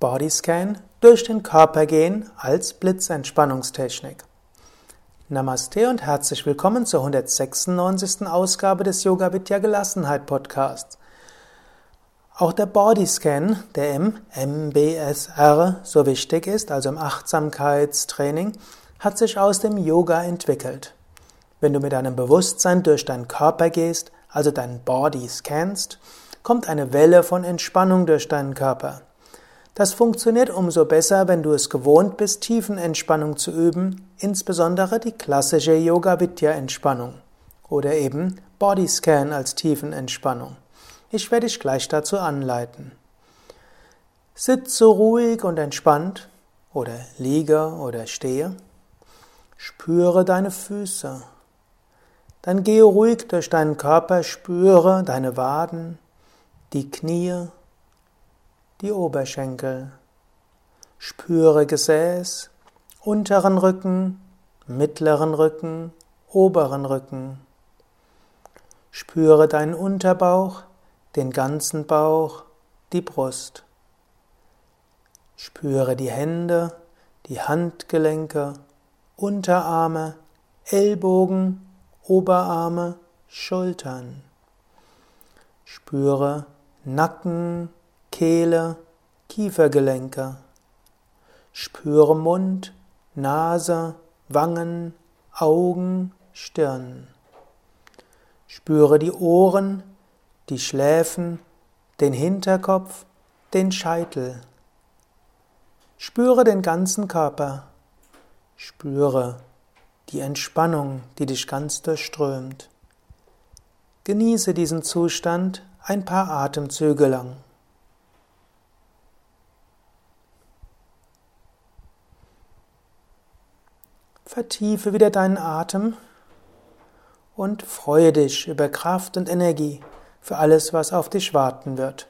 Bodyscan durch den Körper gehen als Blitzentspannungstechnik. Namaste und herzlich willkommen zur 196. Ausgabe des Yoga Vidya Gelassenheit Podcasts. Auch der Bodyscan, der im MBSR so wichtig ist, also im Achtsamkeitstraining, hat sich aus dem Yoga entwickelt. Wenn du mit deinem Bewusstsein durch deinen Körper gehst, also deinen Body scannst, kommt eine Welle von Entspannung durch deinen Körper. Das funktioniert umso besser, wenn du es gewohnt bist, Tiefenentspannung zu üben, insbesondere die klassische Yoga Vidya Entspannung oder eben Bodyscan als Tiefenentspannung. Ich werde dich gleich dazu anleiten. Sitze ruhig und entspannt oder liege oder stehe. Spüre deine Füße. Dann gehe ruhig durch deinen Körper, spüre deine Waden, die Knie, die Oberschenkel. Spüre Gesäß, unteren Rücken, mittleren Rücken, oberen Rücken. Spüre deinen Unterbauch, den ganzen Bauch, die Brust. Spüre die Hände, die Handgelenke, Unterarme, Ellbogen, Oberarme, Schultern. Spüre Nacken, Kehle, Kiefergelenke. Spüre Mund, Nase, Wangen, Augen, Stirn. Spüre die Ohren, die Schläfen, den Hinterkopf, den Scheitel. Spüre den ganzen Körper. Spüre die Entspannung, die dich ganz durchströmt. Genieße diesen Zustand ein paar Atemzüge lang. Vertiefe wieder deinen Atem und freue dich über Kraft und Energie für alles, was auf dich warten wird.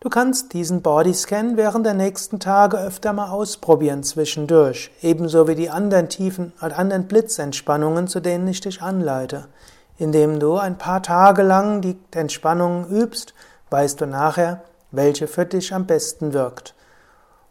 Du kannst diesen Bodyscan während der nächsten Tage öfter mal ausprobieren zwischendurch, ebenso wie die anderen tiefen und anderen Blitzentspannungen, zu denen ich dich anleite. Indem du ein paar Tage lang die Entspannung übst, weißt du nachher, welche für dich am besten wirkt.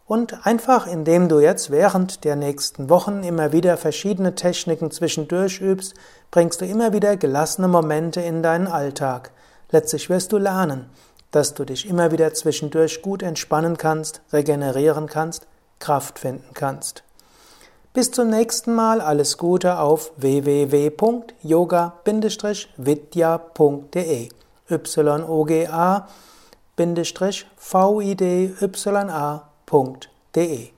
Und einfach indem du jetzt während der nächsten Wochen immer wieder verschiedene Techniken zwischendurch übst, bringst du immer wieder gelassene Momente in deinen Alltag. Letztlich wirst du lernen, dass du dich immer wieder zwischendurch gut entspannen kannst, regenerieren kannst, Kraft finden kannst. Bis zum nächsten Mal alles Gute auf www.yoga-vidya.de yoga-vidya.de www.yoga-vidya.de